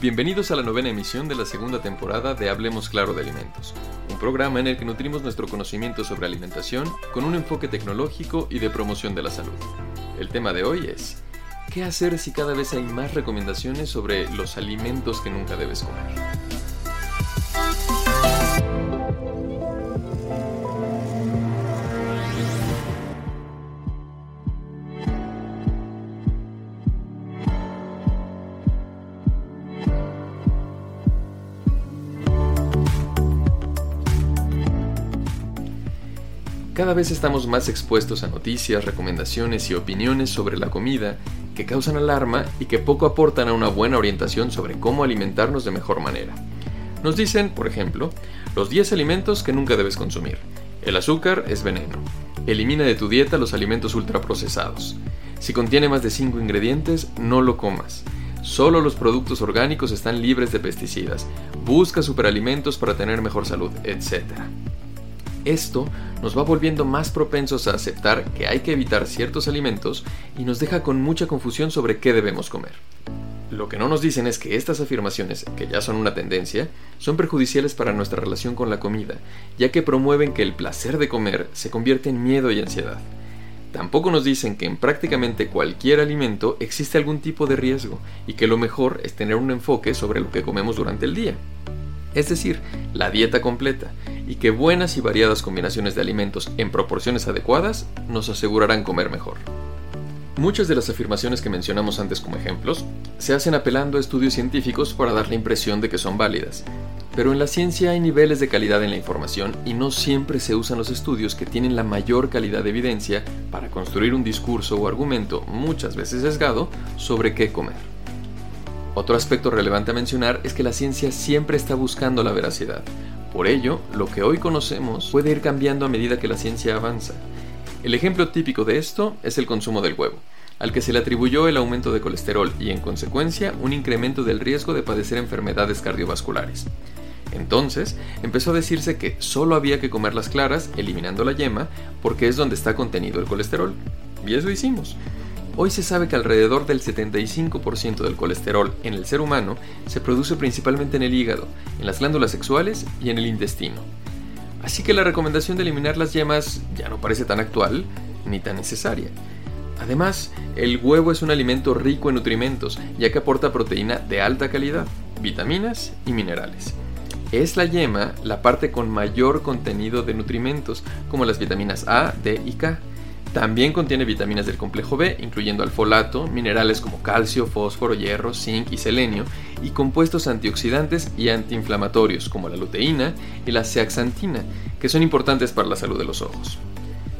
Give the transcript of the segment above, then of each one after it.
Bienvenidos a la novena emisión de la segunda temporada de Hablemos Claro de Alimentos, un programa en el que nutrimos nuestro conocimiento sobre alimentación con un enfoque tecnológico y de promoción de la salud. El tema de hoy es, ¿qué hacer si cada vez hay más recomendaciones sobre los alimentos que nunca debes comer? Cada vez estamos más expuestos a noticias, recomendaciones y opiniones sobre la comida que causan alarma y que poco aportan a una buena orientación sobre cómo alimentarnos de mejor manera. Nos dicen, por ejemplo, los 10 alimentos que nunca debes consumir. El azúcar es veneno. Elimina de tu dieta los alimentos ultraprocesados. Si contiene más de 5 ingredientes, no lo comas. Solo los productos orgánicos están libres de pesticidas. Busca superalimentos para tener mejor salud, etc. Esto nos va volviendo más propensos a aceptar que hay que evitar ciertos alimentos y nos deja con mucha confusión sobre qué debemos comer. Lo que no nos dicen es que estas afirmaciones, que ya son una tendencia, son perjudiciales para nuestra relación con la comida, ya que promueven que el placer de comer se convierte en miedo y ansiedad. Tampoco nos dicen que en prácticamente cualquier alimento existe algún tipo de riesgo y que lo mejor es tener un enfoque sobre lo que comemos durante el día es decir, la dieta completa, y que buenas y variadas combinaciones de alimentos en proporciones adecuadas nos asegurarán comer mejor. Muchas de las afirmaciones que mencionamos antes como ejemplos se hacen apelando a estudios científicos para dar la impresión de que son válidas, pero en la ciencia hay niveles de calidad en la información y no siempre se usan los estudios que tienen la mayor calidad de evidencia para construir un discurso o argumento, muchas veces sesgado, sobre qué comer. Otro aspecto relevante a mencionar es que la ciencia siempre está buscando la veracidad. Por ello, lo que hoy conocemos puede ir cambiando a medida que la ciencia avanza. El ejemplo típico de esto es el consumo del huevo, al que se le atribuyó el aumento de colesterol y en consecuencia un incremento del riesgo de padecer enfermedades cardiovasculares. Entonces, empezó a decirse que solo había que comer las claras, eliminando la yema, porque es donde está contenido el colesterol. Y eso hicimos. Hoy se sabe que alrededor del 75% del colesterol en el ser humano se produce principalmente en el hígado, en las glándulas sexuales y en el intestino. Así que la recomendación de eliminar las yemas ya no parece tan actual ni tan necesaria. Además, el huevo es un alimento rico en nutrimentos, ya que aporta proteína de alta calidad, vitaminas y minerales. Es la yema la parte con mayor contenido de nutrimentos, como las vitaminas A, D y K, también contiene vitaminas del complejo B, incluyendo alfolato, minerales como calcio, fósforo, hierro, zinc y selenio, y compuestos antioxidantes y antiinflamatorios como la luteína y la zeaxantina, que son importantes para la salud de los ojos.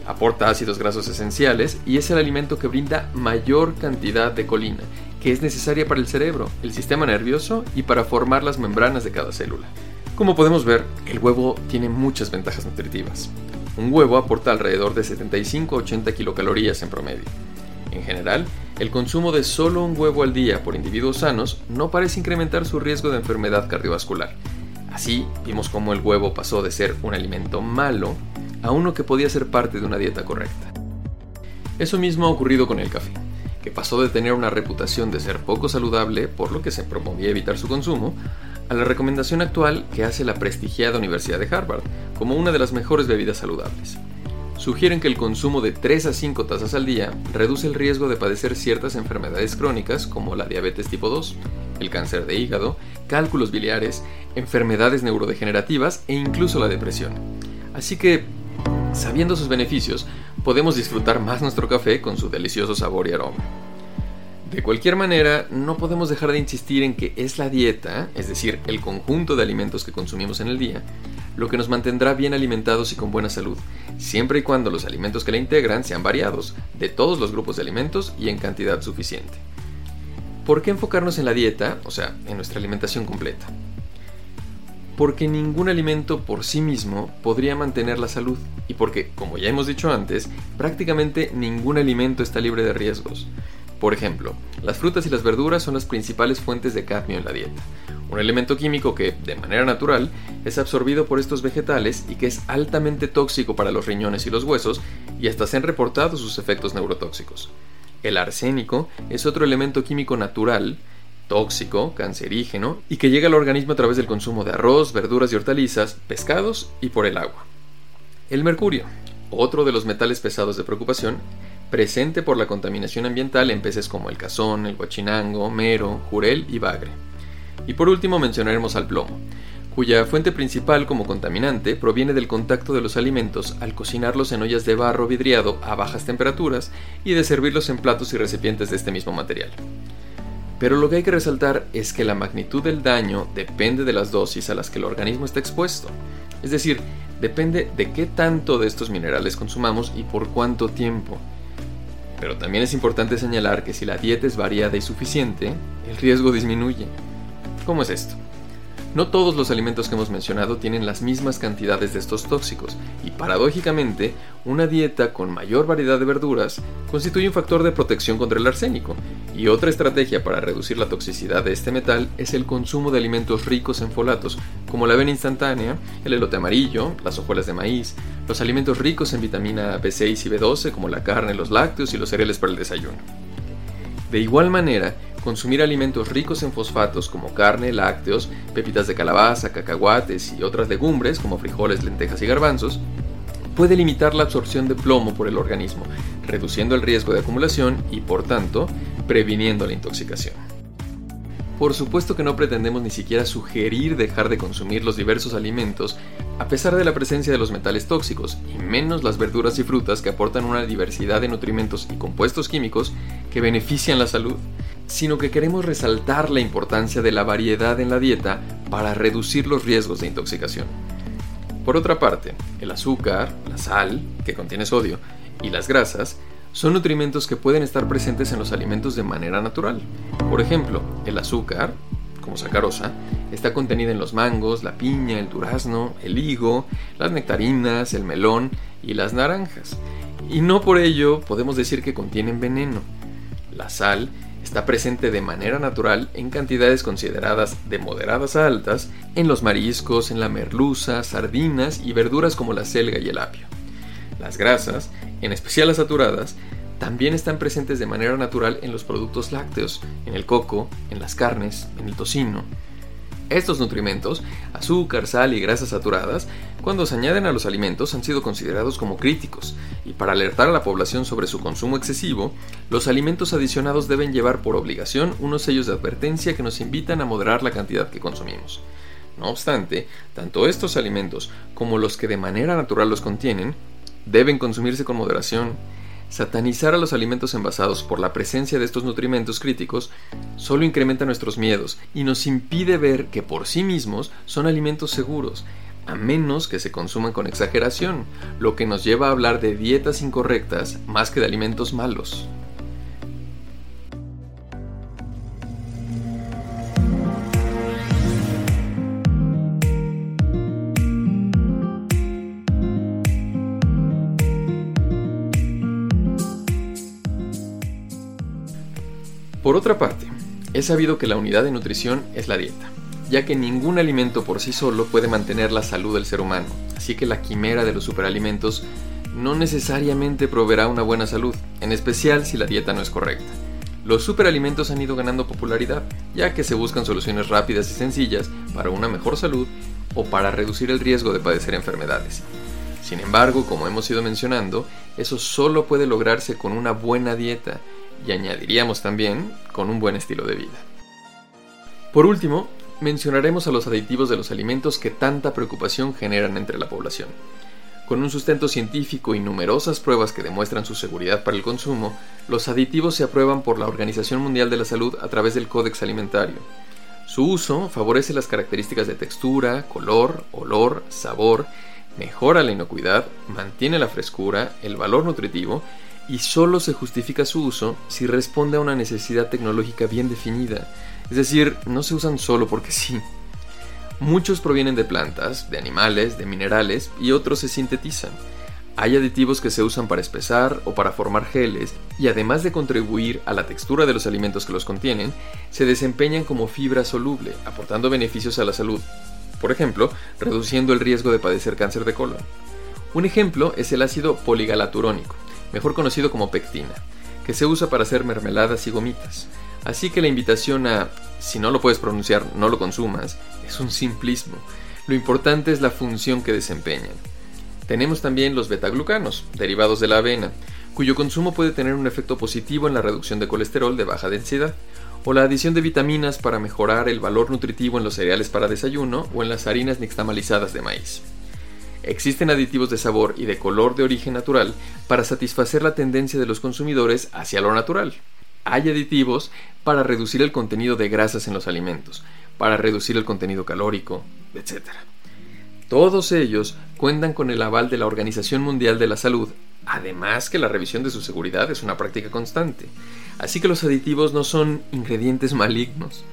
Aporta ácidos grasos esenciales y es el alimento que brinda mayor cantidad de colina, que es necesaria para el cerebro, el sistema nervioso y para formar las membranas de cada célula. Como podemos ver, el huevo tiene muchas ventajas nutritivas. Un huevo aporta alrededor de 75-80 kilocalorías en promedio. En general, el consumo de solo un huevo al día por individuos sanos no parece incrementar su riesgo de enfermedad cardiovascular. Así, vimos cómo el huevo pasó de ser un alimento malo a uno que podía ser parte de una dieta correcta. Eso mismo ha ocurrido con el café, que pasó de tener una reputación de ser poco saludable, por lo que se promovía evitar su consumo, a la recomendación actual que hace la prestigiada Universidad de Harvard como una de las mejores bebidas saludables. Sugieren que el consumo de 3 a 5 tazas al día reduce el riesgo de padecer ciertas enfermedades crónicas como la diabetes tipo 2, el cáncer de hígado, cálculos biliares, enfermedades neurodegenerativas e incluso la depresión. Así que, sabiendo sus beneficios, podemos disfrutar más nuestro café con su delicioso sabor y aroma. De cualquier manera, no podemos dejar de insistir en que es la dieta, es decir, el conjunto de alimentos que consumimos en el día, lo que nos mantendrá bien alimentados y con buena salud, siempre y cuando los alimentos que la integran sean variados, de todos los grupos de alimentos y en cantidad suficiente. ¿Por qué enfocarnos en la dieta, o sea, en nuestra alimentación completa? Porque ningún alimento por sí mismo podría mantener la salud y porque, como ya hemos dicho antes, prácticamente ningún alimento está libre de riesgos. Por ejemplo, las frutas y las verduras son las principales fuentes de cadmio en la dieta, un elemento químico que, de manera natural, es absorbido por estos vegetales y que es altamente tóxico para los riñones y los huesos y hasta se han reportado sus efectos neurotóxicos. El arsénico es otro elemento químico natural tóxico, cancerígeno y que llega al organismo a través del consumo de arroz, verduras y hortalizas, pescados y por el agua. El mercurio, otro de los metales pesados de preocupación, presente por la contaminación ambiental en peces como el cazón, el guachinango, mero, jurel y bagre. Y por último mencionaremos al plomo, cuya fuente principal como contaminante proviene del contacto de los alimentos al cocinarlos en ollas de barro vidriado a bajas temperaturas y de servirlos en platos y recipientes de este mismo material. Pero lo que hay que resaltar es que la magnitud del daño depende de las dosis a las que el organismo está expuesto, es decir, depende de qué tanto de estos minerales consumamos y por cuánto tiempo. Pero también es importante señalar que si la dieta es variada y suficiente, el riesgo disminuye. ¿Cómo es esto? No todos los alimentos que hemos mencionado tienen las mismas cantidades de estos tóxicos, y paradójicamente, una dieta con mayor variedad de verduras constituye un factor de protección contra el arsénico, y otra estrategia para reducir la toxicidad de este metal es el consumo de alimentos ricos en folatos, como la avena instantánea, el elote amarillo, las hojuelas de maíz, los alimentos ricos en vitamina B6 y B12, como la carne, los lácteos y los cereales para el desayuno. De igual manera, consumir alimentos ricos en fosfatos como carne, lácteos, pepitas de calabaza, cacahuates y otras legumbres como frijoles, lentejas y garbanzos, puede limitar la absorción de plomo por el organismo, reduciendo el riesgo de acumulación y, por tanto, previniendo la intoxicación. Por supuesto que no pretendemos ni siquiera sugerir dejar de consumir los diversos alimentos a pesar de la presencia de los metales tóxicos, y menos las verduras y frutas que aportan una diversidad de nutrimentos y compuestos químicos que benefician la salud, sino que queremos resaltar la importancia de la variedad en la dieta para reducir los riesgos de intoxicación. Por otra parte, el azúcar, la sal, que contiene sodio, y las grasas son nutrimentos que pueden estar presentes en los alimentos de manera natural. Por ejemplo, el azúcar, como sacarosa, está contenida en los mangos, la piña, el durazno, el higo, las nectarinas, el melón y las naranjas. Y no por ello podemos decir que contienen veneno. La sal está presente de manera natural en cantidades consideradas de moderadas a altas en los mariscos, en la merluza, sardinas y verduras como la selga y el apio. Las grasas, en especial las saturadas, también están presentes de manera natural en los productos lácteos, en el coco, en las carnes, en el tocino. Estos nutrimentos, azúcar, sal y grasas saturadas, cuando se añaden a los alimentos han sido considerados como críticos, y para alertar a la población sobre su consumo excesivo, los alimentos adicionados deben llevar por obligación unos sellos de advertencia que nos invitan a moderar la cantidad que consumimos. No obstante, tanto estos alimentos como los que de manera natural los contienen, deben consumirse con moderación. Satanizar a los alimentos envasados por la presencia de estos nutrimentos críticos solo incrementa nuestros miedos y nos impide ver que por sí mismos son alimentos seguros, a menos que se consuman con exageración, lo que nos lleva a hablar de dietas incorrectas más que de alimentos malos. Por otra parte, es sabido que la unidad de nutrición es la dieta, ya que ningún alimento por sí solo puede mantener la salud del ser humano, así que la quimera de los superalimentos no necesariamente proveerá una buena salud, en especial si la dieta no es correcta. Los superalimentos han ido ganando popularidad, ya que se buscan soluciones rápidas y sencillas para una mejor salud o para reducir el riesgo de padecer enfermedades. Sin embargo, como hemos ido mencionando, eso solo puede lograrse con una buena dieta y añadiríamos también con un buen estilo de vida. Por último, mencionaremos a los aditivos de los alimentos que tanta preocupación generan entre la población. Con un sustento científico y numerosas pruebas que demuestran su seguridad para el consumo, los aditivos se aprueban por la Organización Mundial de la Salud a través del Códex Alimentario. Su uso favorece las características de textura, color, olor, sabor, mejora la inocuidad, mantiene la frescura, el valor nutritivo y solo se justifica su uso si responde a una necesidad tecnológica bien definida, es decir, no se usan solo porque sí. Muchos provienen de plantas, de animales, de minerales y otros se sintetizan. Hay aditivos que se usan para espesar o para formar geles y además de contribuir a la textura de los alimentos que los contienen, se desempeñan como fibra soluble, aportando beneficios a la salud. Por ejemplo, reduciendo el riesgo de padecer cáncer de colon. Un ejemplo es el ácido poligalaturónico, mejor conocido como pectina, que se usa para hacer mermeladas y gomitas. Así que la invitación a, si no lo puedes pronunciar, no lo consumas, es un simplismo. Lo importante es la función que desempeñan. Tenemos también los betaglucanos, derivados de la avena, cuyo consumo puede tener un efecto positivo en la reducción de colesterol de baja densidad, o la adición de vitaminas para mejorar el valor nutritivo en los cereales para desayuno o en las harinas nixtamalizadas de maíz. Existen aditivos de sabor y de color de origen natural para satisfacer la tendencia de los consumidores hacia lo natural. Hay aditivos para reducir el contenido de grasas en los alimentos, para reducir el contenido calórico, etc. Todos ellos cuentan con el aval de la Organización Mundial de la Salud, además que la revisión de su seguridad es una práctica constante. Así que los aditivos no son ingredientes malignos.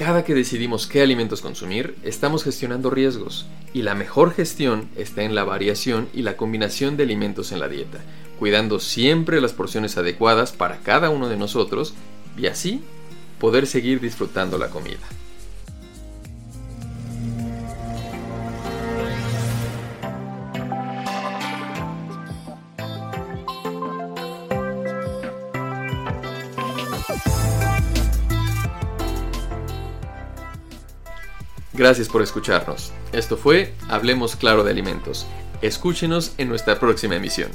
Cada que decidimos qué alimentos consumir, estamos gestionando riesgos, y la mejor gestión está en la variación y la combinación de alimentos en la dieta, cuidando siempre las porciones adecuadas para cada uno de nosotros y así poder seguir disfrutando la comida. Gracias por escucharnos. Esto fue Hablemos Claro de Alimentos. Escúchenos en nuestra próxima emisión.